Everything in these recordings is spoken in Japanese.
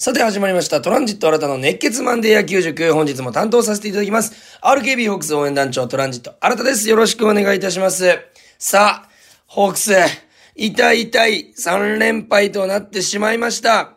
さて始まりました。トランジット新たの熱血マンデー野球塾。本日も担当させていただきます。RKB ホークス応援団長トランジット新たです。よろしくお願いいたします。さあ、ホークス、痛い痛い3連敗となってしまいました。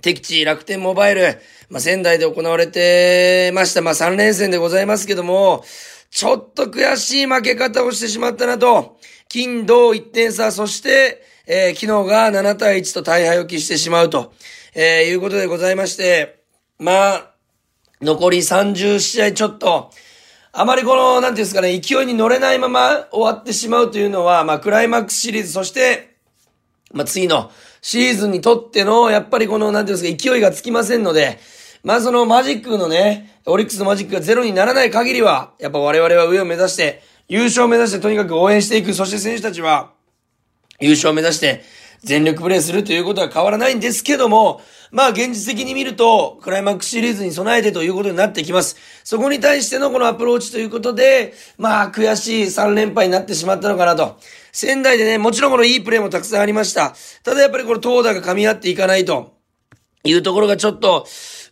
敵地楽天モバイル、まあ、仙台で行われてました。まあ、3連戦でございますけども、ちょっと悔しい負け方をしてしまったなと。金、銅1点差、そして、えー昨日が7対1と大敗を喫してしまうと、えーいうことでございまして、まあ、残り30試合ちょっと、あまりこの、なんていうんですかね、勢いに乗れないまま終わってしまうというのは、まあ、クライマックスシリーズ、そして、まあ、次のシーズンにとっての、やっぱりこの、なんていうんですか、勢いがつきませんので、まあ、そのマジックのね、オリックスのマジックがゼロにならない限りは、やっぱ我々は上を目指して、優勝を目指してとにかく応援していく、そして選手たちは、優勝を目指して全力プレーするということは変わらないんですけども、まあ現実的に見ると、クライマックスシリーズに備えてということになってきます。そこに対してのこのアプローチということで、まあ悔しい3連敗になってしまったのかなと。仙台でね、もちろんこのいいプレーもたくさんありました。ただやっぱりこの投打が噛み合っていかないと。いうところがちょっと、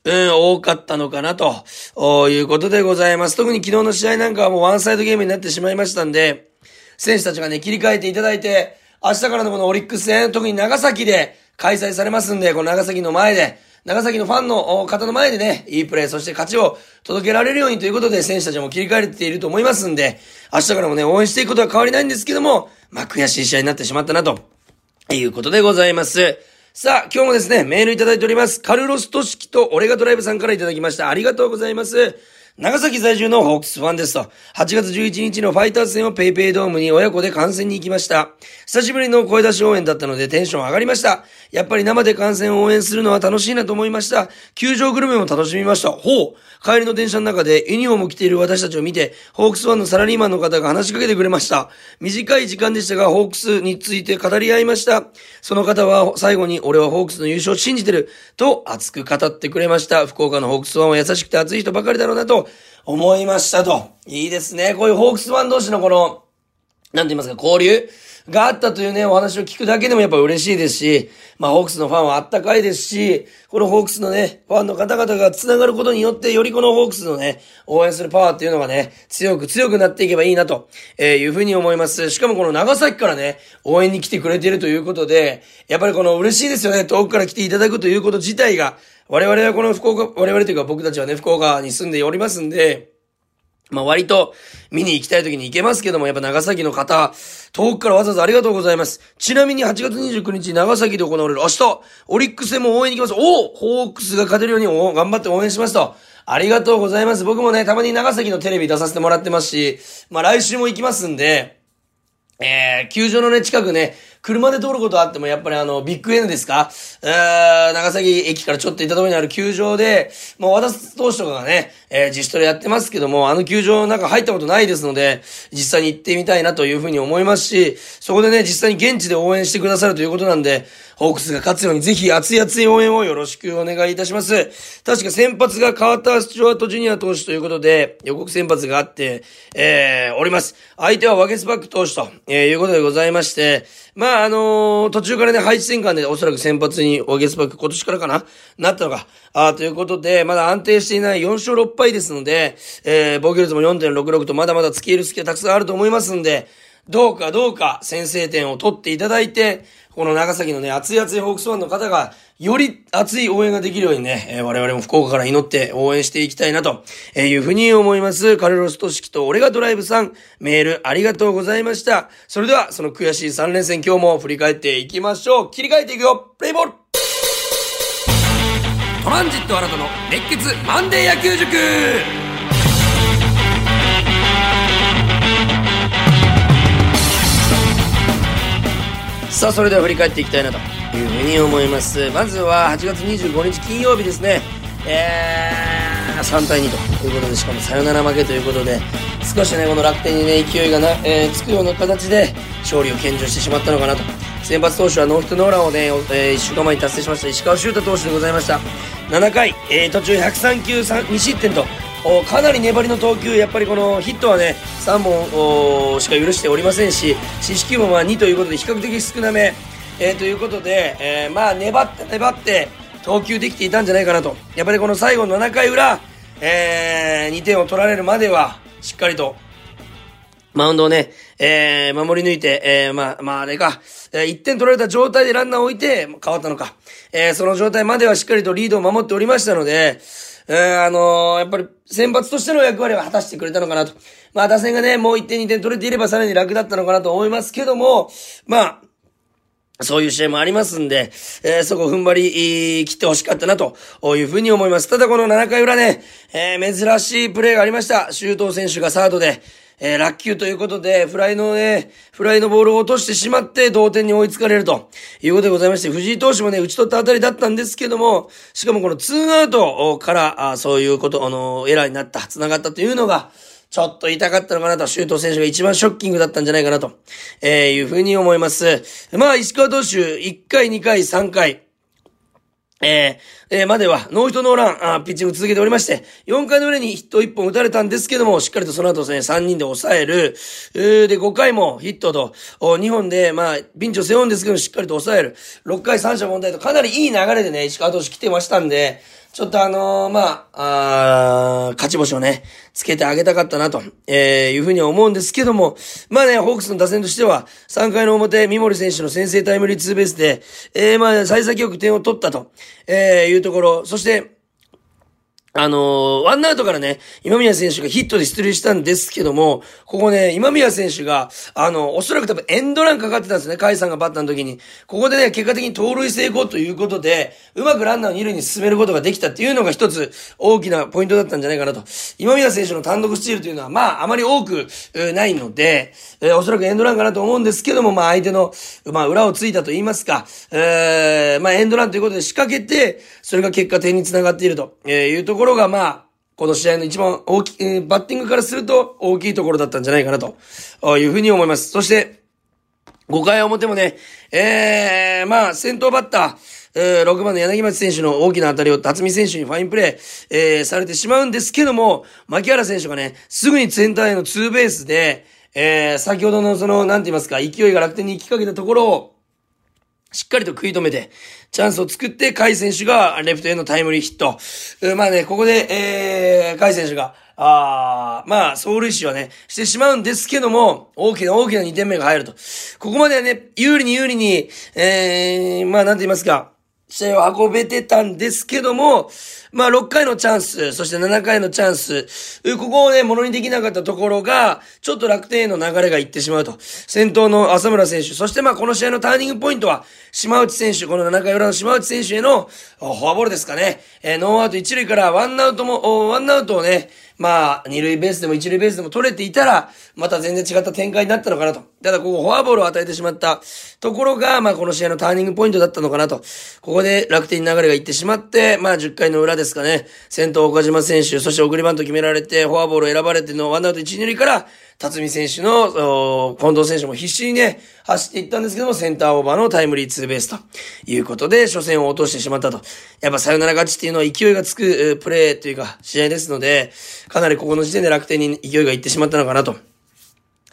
うん、多かったのかなと、いうことでございます。特に昨日の試合なんかはもうワンサイドゲームになってしまいましたんで、選手たちがね、切り替えていただいて、明日からのこのオリックス戦、特に長崎で開催されますんで、この長崎の前で、長崎のファンの方の前でね、いいプレー、そして勝ちを届けられるようにということで、選手たちも切り替えていると思いますんで、明日からもね、応援していくことは変わりないんですけども、まあ、悔しい試合になってしまったなと。いうことでございます。さあ、今日もですね、メールいただいております。カルロストシキとオレガドライブさんからいただきました。ありがとうございます。長崎在住のホークスファンですと、8月11日のファイターズ戦をペイペイドームに親子で観戦に行きました。久しぶりの声出し応援だったのでテンション上がりました。やっぱり生で観戦を応援するのは楽しいなと思いました。球場グルメも楽しみました。ほう帰りの電車の中でユニフォーム着ている私たちを見て、ホークスファンのサラリーマンの方が話しかけてくれました。短い時間でしたが、ホークスについて語り合いました。その方は最後に、俺はホークスの優勝を信じてる、と熱く語ってくれました。福岡のホークスファンは優しくて熱い人ばかりだろうなと思いましたと。いいですね。こういうホークスファン同士のこの、なんて言いますか、交流があったというね、お話を聞くだけでもやっぱ嬉しいですし、まあ、ホークスのファンはあったかいですし、このホークスのね、ファンの方々が繋がることによって、よりこのホークスのね、応援するパワーっていうのがね、強く強くなっていけばいいなと、えーいうふうに思います。しかもこの長崎からね、応援に来てくれているということで、やっぱりこの嬉しいですよね、遠くから来ていただくということ自体が、我々はこの福岡、我々というか僕たちはね、福岡に住んでおりますんで、まあ割と見に行きたい時に行けますけども、やっぱ長崎の方、遠くからわざわざありがとうございます。ちなみに8月29日長崎で行われる明日、オリックス戦も応援に行きます。おおホークスが勝てるように頑張って応援しますと。ありがとうございます。僕もね、たまに長崎のテレビ出させてもらってますし、まあ来週も行きますんで、えー、球場のね、近くね、車で通ることあっても、やっぱりあの、ビッグ N ですか？うー、長崎駅からちょっと行ったところにある球場で、もう和田投手とかがね、えー、自主トレやってますけども、あの球場の中入ったことないですので、実際に行ってみたいなというふうに思いますし、そこでね、実際に現地で応援してくださるということなんで、ホークスが勝つようにぜひ熱い熱い応援をよろしくお願いいたします。確か先発が川田スチュワートジュニア投手ということで、予告先発があって、えー、おります。相手はワゲスバック投手と、えー、いうことでございまして、まあ、あのー途中からね、配置転換でおそらく先発にワゲスバック今年からかななったのか。あーということで、まだ安定していない4勝6敗ですので、えー、防御率も4.66とまだまだ付け入る隙はたくさんあると思いますんで、どうかどうか先制点を取っていただいて、この長崎のね、熱い熱いホークスファンの方が、より熱い応援ができるようにね、え我々も福岡から祈って応援していきたいなと、いうふうに思います。カルロスト式と俺がドライブさん、メールありがとうございました。それでは、その悔しい3連戦今日も振り返っていきましょう。切り替えていくよプレイボールトランジット新たの熱血マンデー野球塾さあ、それでは振り返っていきたいなというふうに思います。まずは8月25日金曜日ですね。えー、3対2ということで、しかもサヨナラ負けということで、少しね、この楽天にね、勢いがな、えーつくような形で勝利を献上してしまったのかなと。先発投手はノーヒットノーランをね、えー、1週間前に達成しました石川修太投手でございました。7回、えー途中103球3 2失点と、かなり粘りの投球、やっぱりこのヒットはね、3本しか許しておりませんし、四死球もまあ2ということで比較的少なめ、えーということで、えーまあ粘って粘って、投球できていたんじゃないかなと。やっぱりこの最後の7回裏、えー、2点を取られるまでは、しっかりと、マウンドをね、えー、守り抜いて、えー、まあ、まあ、あれか、えー、1点取られた状態でランナーを置いて、変わったのか。えー、その状態まではしっかりとリードを守っておりましたので、えー、あのー、やっぱり、先発としての役割は果たしてくれたのかなと。まあ、打線がね、もう1点2点取れていればさらに楽だったのかなと思いますけども、まあ、そういう試合もありますんで、えー、そこ踏ん張り、切ってほしかったな、というふうに思います。ただこの7回裏ね、えー、珍しいプレーがありました。周東選手がサードで、えー、落球ということで、フライのね、フライのボールを落としてしまって同点に追いつかれると。いうことでございまして、藤井投手もね、打ち取ったあたりだったんですけども、しかもこのツーアウトから、あそういうこと、あの、エラーになった、繋がったというのが、ちょっと痛かったのかなと、周東選手が一番ショッキングだったんじゃないかなと、えー、いうふうに思います。まあ、石川投手、1回、2回、3回、えー、えー、までは、ノーヒットノーラン、あピッチング続けておりまして、4回の裏にヒット1本打たれたんですけども、しっかりとその後ですね、3人で抑える、えーで、5回もヒットと、2本で、まあ、ピンチを背負うんですけどしっかりと抑える。6回三者問題と、かなりいい流れでね、石川投手来てましたんで、ちょっとあのー、まあ、あ勝ち星をね、つけてあげたかったなと、えー、いうふうに思うんですけども、まあね、ホークスの打線としては、3回の表、三森選手の先制タイムリーツーベースで、えー、まあ、幸先よく点を取ったと、えー、いうところ、そして、あのー、ワンアウトからね、今宮選手がヒットで出塁したんですけども、ここね、今宮選手が、あの、おそらく多分エンドランかかってたんですね、カイさんがバッターの時に。ここでね、結果的に盗塁成功ということで、うまくランナーを二塁に進めることができたっていうのが一つ大きなポイントだったんじゃないかなと。今宮選手の単独スチールというのは、まあ、あまり多くないので、えー、おそらくエンドランかなと思うんですけども、まあ、相手の、まあ、裏をついたと言いますか、えー、まあ、エンドランということで仕掛けて、それが結果点につながっているとえいうところろが、まあ、この試合の一番大きい、えー、バッティングからすると大きいところだったんじゃないかなというふうに思います。そして、5回表もね、えー、まあ、先頭バッター、えー、6番の柳町選手の大きな当たりを辰巳選手にファインプレー、えー、されてしまうんですけども、牧原選手がね、すぐにセンターへのツーベースで、えー、先ほどのその、なんて言いますか、勢いが楽天に行きかけたところを、しっかりと食い止めて、チャンスを作って、甲斐選手がレフトへのタイムリーヒット。まあね、ここで、えー、甲斐選手が、あまあ、走塁死はね、してしまうんですけども、大きな大きな2点目が入ると。ここまではね、有利に有利に、えー、まあ、なんて言いますか、試合を運べてたんですけども、まあ6回のチャンス、そして7回のチャンス、ここをね、ものにできなかったところが、ちょっと楽天への流れがいってしまうと。先頭の浅村選手、そしてまあこの試合のターニングポイントは、島内選手、この7回裏の島内選手へのフォアボールですかね。えー、ノーアウト1塁からワンアウトも、ワンアウトをね、まあ、二塁ベースでも一塁ベースでも取れていたら、また全然違った展開になったのかなと。ただ、ここフォアボールを与えてしまったところが、まあ、この試合のターニングポイントだったのかなと。ここで楽天に流れがいってしまって、まあ、10回の裏ですかね。先頭岡島選手、そして送りバント決められて、フォアボールを選ばれてのワンアウト1、2塁から、辰巳選手の、近藤選手も必死にね、走っていったんですけども、センターオーバーのタイムリーツーベースということで、初戦を落としてしまったと。やっぱサヨナラ勝ちっていうのは勢いがつくプレーというか、試合ですので、かなりここの時点で楽天に勢いがいってしまったのかなと。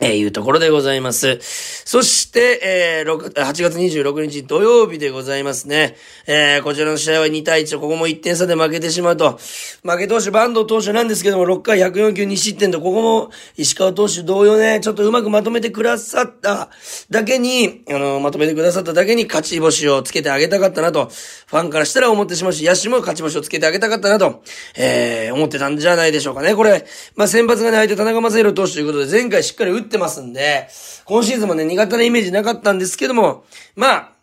えー、いうところでございます。そして、えー、6 8月26日土曜日でございますね。えー、こちらの試合は2対1、ここも1点差で負けてしまうと。負け投手、バンド投手なんですけども、6回104球2失点と、ここも石川投手同様ね、ちょっとうまくまとめてくださっただけに、あの、まとめてくださっただけに勝ち星をつけてあげたかったなと、ファンからしたら思ってしまうし、野手も勝ち星をつけてあげたかったなと、えー、思ってたんじゃないでしょうかね。これ、まあ、先発がね、相手田中正宏投手ということで、前回しっかり打ってますんで、今シーズンもね、苦手なイメージなかったんですけども、まあ、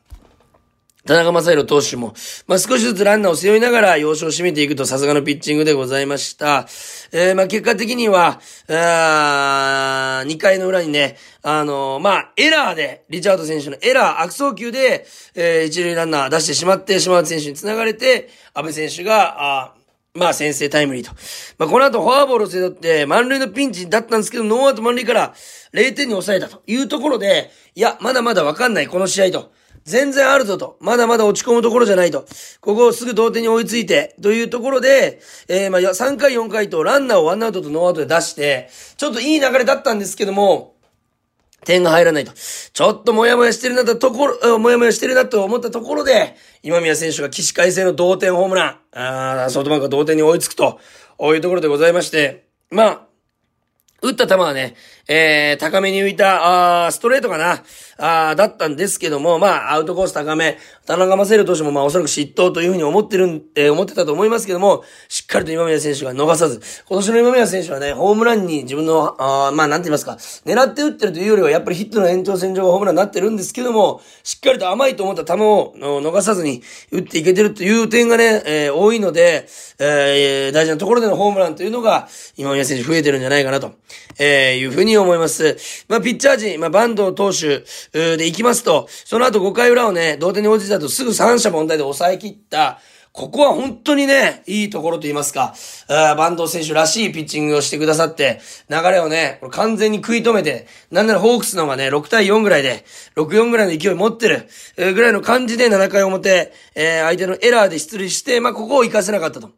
田中正宏投手も、まあ、少しずつランナーを背負いながら要所を締めていくとさすがのピッチングでございました。えー、まあ、結果的には、あ2回の裏にね、あのー、まあ、エラーで、リチャード選手のエラー、悪送球で、えー、一塁ランナー出してしまって、島内選手に繋がれて、阿部選手が、あまあ、先制タイムリーと。まあ、この後、フォアボールを背負って、満塁のピンチだったんですけど、ノーアウト満塁から0点に抑えたというところで、いや、まだまだわかんない、この試合と。全然あるぞと。まだまだ落ち込むところじゃないと。ここをすぐ同点に追いついて、というところで、えー、まあ、3回4回とランナーをワンアウトとノーアウトで出して、ちょっといい流れだったんですけども、点が入らないと。ちょっともやもやしてるなとところ、もやもやしてるなと思ったところで、今宮選手が起死回生の同点ホームラン、あソフトバンクが同点に追いつくと、こういうところでございまして、まあ、打った球はね、えー、高めに浮いた、あストレートかな、あだったんですけども、まあ、アウトコース高め、田中正宏投手もまあ、おそらく失投というふうに思ってるん、えー、思ってたと思いますけども、しっかりと今宮選手が逃さず、今年の今宮選手はね、ホームランに自分の、あまあ、なんて言いますか、狙って打ってるというよりは、やっぱりヒットの延長線上がホームランになってるんですけども、しっかりと甘いと思った球を逃さずに打っていけてるという点がね、えー、多いので、えー、大事なところでのホームランというのが、今宮選手増えてるんじゃないかなと、えー、いうふうに思います。まあ、ピッチャー陣、まあ、バンド投手で行きますと、その後5回裏をね、同点に落ちたとすぐ三者凡退で抑え切った、ここは本当にね、いいところと言いますか、あバンド選手らしいピッチングをしてくださって、流れをね、これ完全に食い止めて、なんならホークスの方がね、6対4ぐらいで、6-4ぐらいの勢い持ってる、ぐらいの感じで7回表、えー、相手のエラーで出塁して、まあ、ここを活かせなかったと。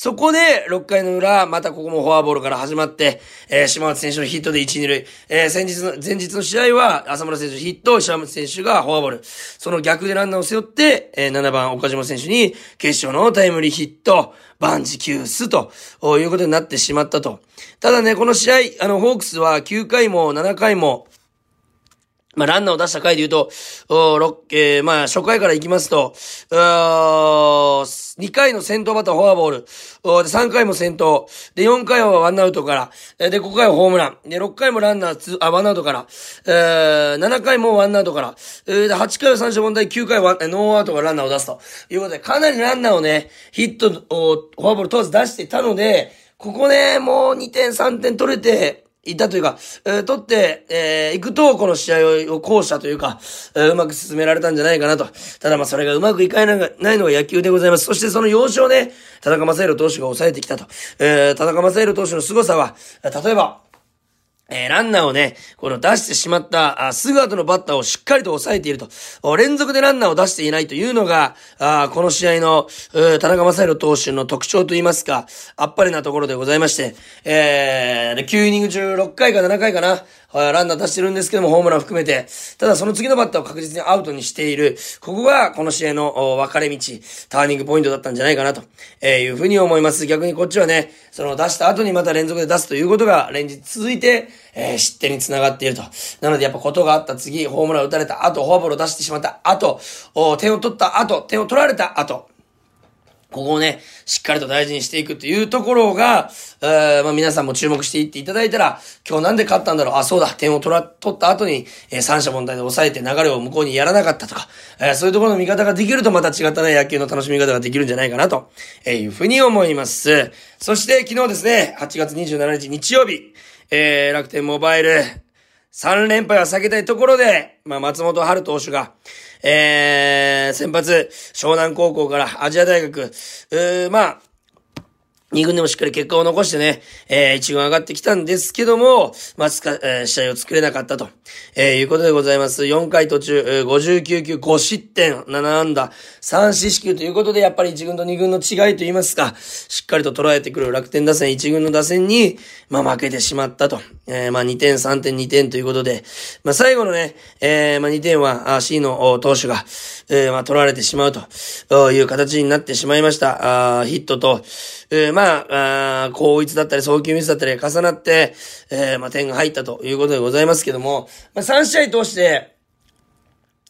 そこで、6回の裏、またここもフォアボールから始まって、えー、島松選手のヒットで1、2塁。えー、先日の、前日の試合は、浅村選手ヒット、島松選手がフォアボール。その逆でランナーを背負って、えー、7番岡島選手に、決勝のタイムリーヒット、万事休すと、いうことになってしまったと。ただね、この試合、あの、ホークスは9回も7回も、まあ、ランナーを出した回で言うと、おえー、まあ、初回から行きますと、2回の先頭バッターフォアボール、おで3回も先頭、で、4回はワンアウトから、で、5回はホームラン、で、6回もランナーあ、ワンアウトから、えー、7回もワンアウトから、えー、で、8回は三者問題、9回はノーアウトからランナーを出すと。いうことで、かなりランナーをね、ヒットを、フォアボール問わず出していたので、ここね、もう2点3点取れて、いたというか、えー、取って、えー、行くと、この試合をを後者というか、えー、うまく進められたんじゃないかなと。ただまあ、それがうまくいかないのが野球でございます。そしてその要所をね、田中正宏投手が抑えてきたと。えー、田中正宏投手の凄さは、例えば、えー、ランナーをね、この出してしまった、あすぐ後のバッターをしっかりと抑えていると。連続でランナーを出していないというのが、あこの試合の、田中正宏投手の特徴といいますか、あっぱれなところでございまして、えー、9イニング中6回か7回かな、ランナー出してるんですけども、ホームラン含めて、ただその次のバッターを確実にアウトにしている、ここがこの試合の分かれ道、ターニングポイントだったんじゃないかなと、えいうふうに思います。逆にこっちはね、その出した後にまた連続で出すということが連日続いて、えー、失点につながっていると。なのでやっぱことがあった次、ホームラン打たれた後、フォアボールを出してしまった後、点を取った後、点を取られた後、ここをね、しっかりと大事にしていくというところが、えー、まあ皆さんも注目していっていただいたら、今日なんで勝ったんだろうあ、そうだ、点を取ら、取った後に、えー、三者問題で抑えて流れを向こうにやらなかったとか、えー、そういうところの見方ができるとまた違ったね、野球の楽しみ方ができるんじゃないかなと、え、いうふうに思います。そして昨日ですね、8月27日日曜日、え、楽天モバイル、3連敗は避けたいところで、まあ松本春投手が、えー、先発、湘南高校からアジア大学、うーまあ、二軍でもしっかり結果を残してね、えー、一軍上がってきたんですけども、まあ、つか、えー、試合を作れなかったと、えー、いうことでございます。4回途中、えー、59球、5失点、7安打、3四死球ということで、やっぱり一軍と二軍の違いと言いますか、しっかりと捉えてくる楽天打線、一軍の打線に、まあ、負けてしまったと。えー、まあ、2点、3点、2点ということで、まあ、最後のね、えー、まあ、2点は、あ C の投手が、えー、まあ、取られてしまうという形になってしまいました。あヒットと、えー、まあ、あ高一だったり、送球ミスだったり重なって、えー、まあ、点が入ったということでございますけども、まあ、3試合通して、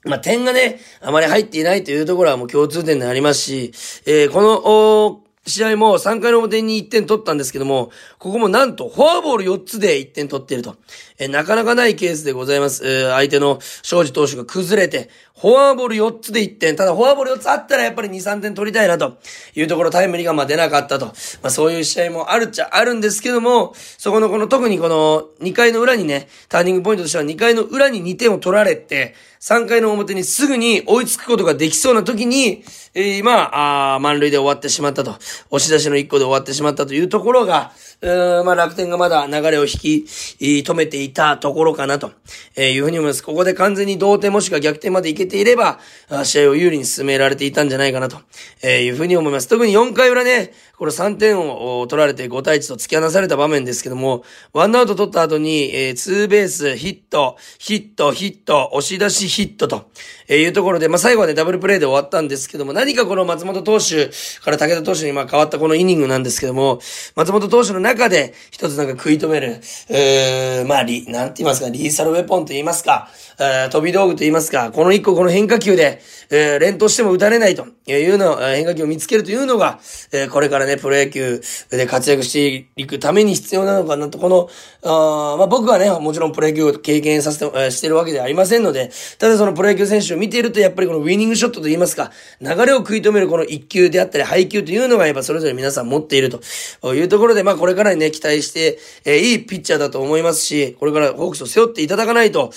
まあ、点がね、あまり入っていないというところはもう共通点でありますし、えー、この、試合も3回の表に1点取ったんですけども、ここもなんとフォアボール4つで1点取っていると。えなかなかないケースでございます。えー、相手の庄司投手が崩れて、フォアボール4つで1点。ただフォアボール4つあったらやっぱり2、3点取りたいなというところタイムリーがまあ出なかったと。まあそういう試合もあるっちゃあるんですけども、そこのこの特にこの2回の裏にね、ターニングポイントとしては2回の裏に2点を取られて、3回の表にすぐに追いつくことができそうな時に、えー、まあ、あ満塁で終わってしまったと。押し出しの1個で終わってしまったというところが、まあ楽天がまだ流れを引き、止めていたところかなと、えいうふうに思います。ここで完全に同点もしくは逆転までいけていれば、試合を有利に進められていたんじゃないかなと、えいうふうに思います。特に4回裏ね、これ3点を取られて5対1と突き放された場面ですけども、ワンアウト取った後に、えー、ツーベース、ヒット、ヒット、ヒット、押し出しヒットと、えいうところで、まあ、最後はね、ダブルプレイで終わったんですけども、何かこの松本投手から武田投手にまあ変わったこのイニングなんですけども、松本投手の中で一つなんか食い止める、えー、まあ、リ、なんて言いますか、リーサルウェポンと言いますか、えー、飛び道具と言いますか、この一個この変化球で、えー、連投しても打たれないというの、変化球を見つけるというのが、えー、これからね、プロ野球で活躍していくために必要なのかなと、この、あまあ、僕はね、もちろんプロ野球を経験させて、えー、してるわけではありませんので、ただそのプロ野球選手を見ていると、やっぱりこのウィニングショットと言いますか、流れを食い止めるこの一球であったり、配球というのがやっぱそれぞれ皆さん持っているというところで、まあ、これからにね、期待して、えー、いいピッチャーだと思いますし、これからホークスを背負っていただかないと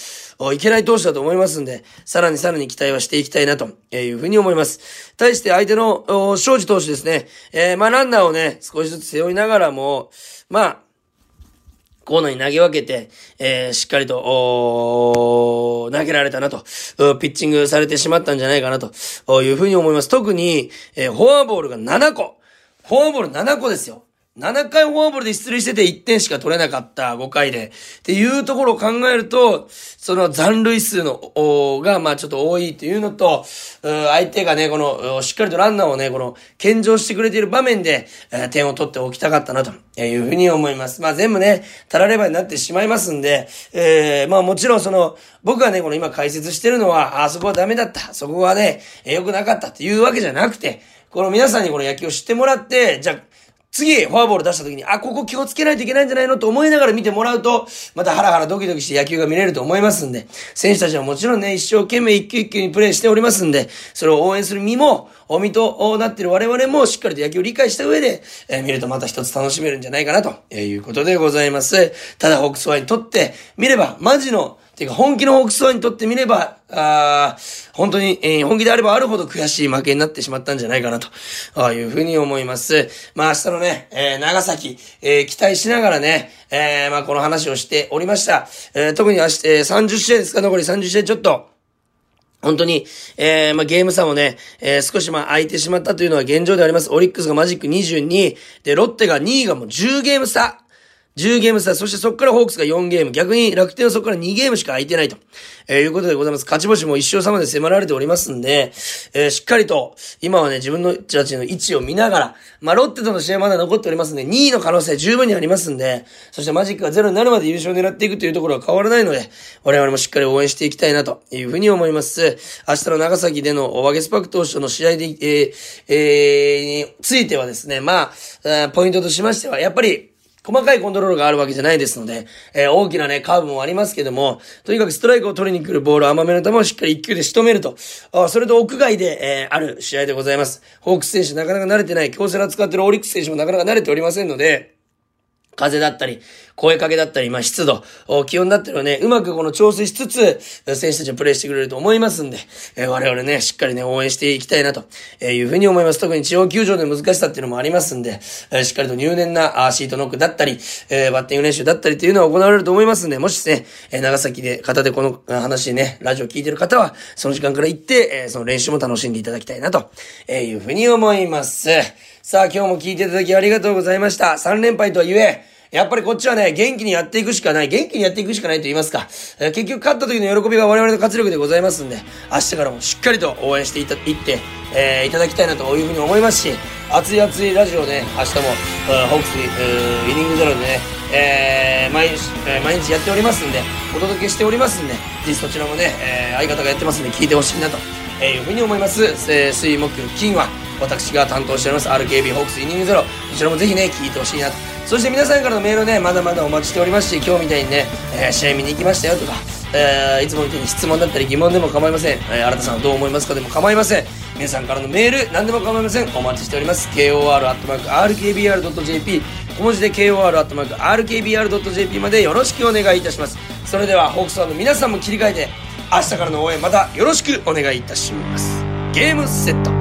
いけない投手だと思いますんで、さらにさらに期待はしていきたいなというふうに思います。対して相手の、庄司投手ですね。えー、まあ、ランナーをね、少しずつ背負いながらも、まあ、コーナーに投げ分けて、えー、しっかりと、投げられたなと、ピッチングされてしまったんじゃないかなというふうに思います。特に、えー、フォアボールが7個。フォアボール7個ですよ。7回フォアボールで出塁してて1点しか取れなかった5回で。っていうところを考えると、その残塁数の、が、まあちょっと多いっていうのと、相手がね、この、しっかりとランナーをね、この、献上してくれている場面で、え点を取っておきたかったな、というふうに思います。まあ全部ね、たらればになってしまいますんで、えー、まあもちろんその、僕がね、この今解説してるのは、あそこはダメだった、そこはね、良くなかったっていうわけじゃなくて、この皆さんにこの野球を知ってもらって、じゃあ、次、フォアボール出した時に、あ、ここ気をつけないといけないんじゃないのと思いながら見てもらうと、またハラハラドキドキして野球が見れると思いますんで、選手たちはもちろんね、一生懸命一球一球にプレーしておりますんで、それを応援する身も、お身となっている我々もしっかりと野球を理解した上で、えー、見るとまた一つ楽しめるんじゃないかなということでございます。ただ、ホークスワイにとって見れば、マジのていうか、本気のホークスワイにとってみれば、あ本当に、えー、本気であればあるほど悔しい負けになってしまったんじゃないかなと、あいうふうに思います。まあ明日のね、えー、長崎、えー、期待しながらね、えーまあこの話をしておりました。えー特に明日、え30試合ですか、残り30試合ちょっと、本当に、えー、まあ、ゲーム差もね、えー、少しま、空いてしまったというのは現状であります。オリックスがマジック22、で、ロッテが2位がもう10ゲーム差。10ゲーム差、そしてそこからホークスが4ゲーム、逆に楽天はそこから2ゲームしか空いてないと、えー、いうことでございます。勝ち星も一勝差まで迫られておりますんで、えー、しっかりと、今はね、自分のたちの位置を見ながら、まあ、ロッテとの試合まだ残っておりますんで、2位の可能性十分にありますんで、そしてマジックがゼロになるまで優勝を狙っていくというところは変わらないので、我々もしっかり応援していきたいなというふうに思います。明日の長崎でのワゲスパック投手との試合で、えー、えー、についてはですね、まあ、ポイントとしましては、やっぱり、細かいコントロールがあるわけじゃないですので、えー、大きなね、カーブもありますけども、とにかくストライクを取りに来るボール、甘めの球をしっかり1球で仕留めると、あそれと屋外で、えー、ある試合でございます。ホークス選手なかなか慣れてない、京セラ使ってるオリックス選手もなかなか慣れておりませんので、風だったり、声かけだったり、まあ、湿度、気温だったりはね、うまくこの調整しつつ、選手たちはプレイしてくれると思いますんで、えー、我々ね、しっかりね、応援していきたいなというふうに思います。特に地方球場で難しさっていうのもありますんで、えー、しっかりと入念なシートノックだったり、えー、バッティング練習だったりっていうのは行われると思いますんで、もしね、え長崎で、方でこの話ね、ラジオ聞いてる方は、その時間から行って、えその練習も楽しんでいただきたいなというふうに思います。さあ、今日も聞いていただきありがとうございました。3連敗とは言え、やっぱりこっちはね、元気にやっていくしかない。元気にやっていくしかないと言いますか。結局勝った時の喜びが我々の活力でございますんで、明日からもしっかりと応援していた、いって、えー、いただきたいなというふうに思いますし、熱い熱いラジオね、明日も、ホークス、イニングゼロでね、えー、毎日、えー、毎日やっておりますんで、お届けしておりますんで、ぜひそちらもね、えー、相方がやってますんで聞いてほしいなと、いうふうに思います。えー、水木金は、私が担当しております RKB ホークスイニングゼロ、こちらもぜひね、聞いてほしいなと。そして皆さんからのメールね、まだまだお待ちしておりますし、今日みたいにね、えー、試合見に行きましたよとか、えー、いつもみたいに質問だったり疑問でも構いません。えー、新田さんはどう思いますか？でも構いません。皆さんからのメール、何でも構いません。お待ちしております。kor.rkbr.jp 小文字で kor.rkbr.jp までよろしくお願いいたします。それでは、ホークスファンの皆さんも切り替えて、明日からの応援またよろしくお願いいたします。ゲームセット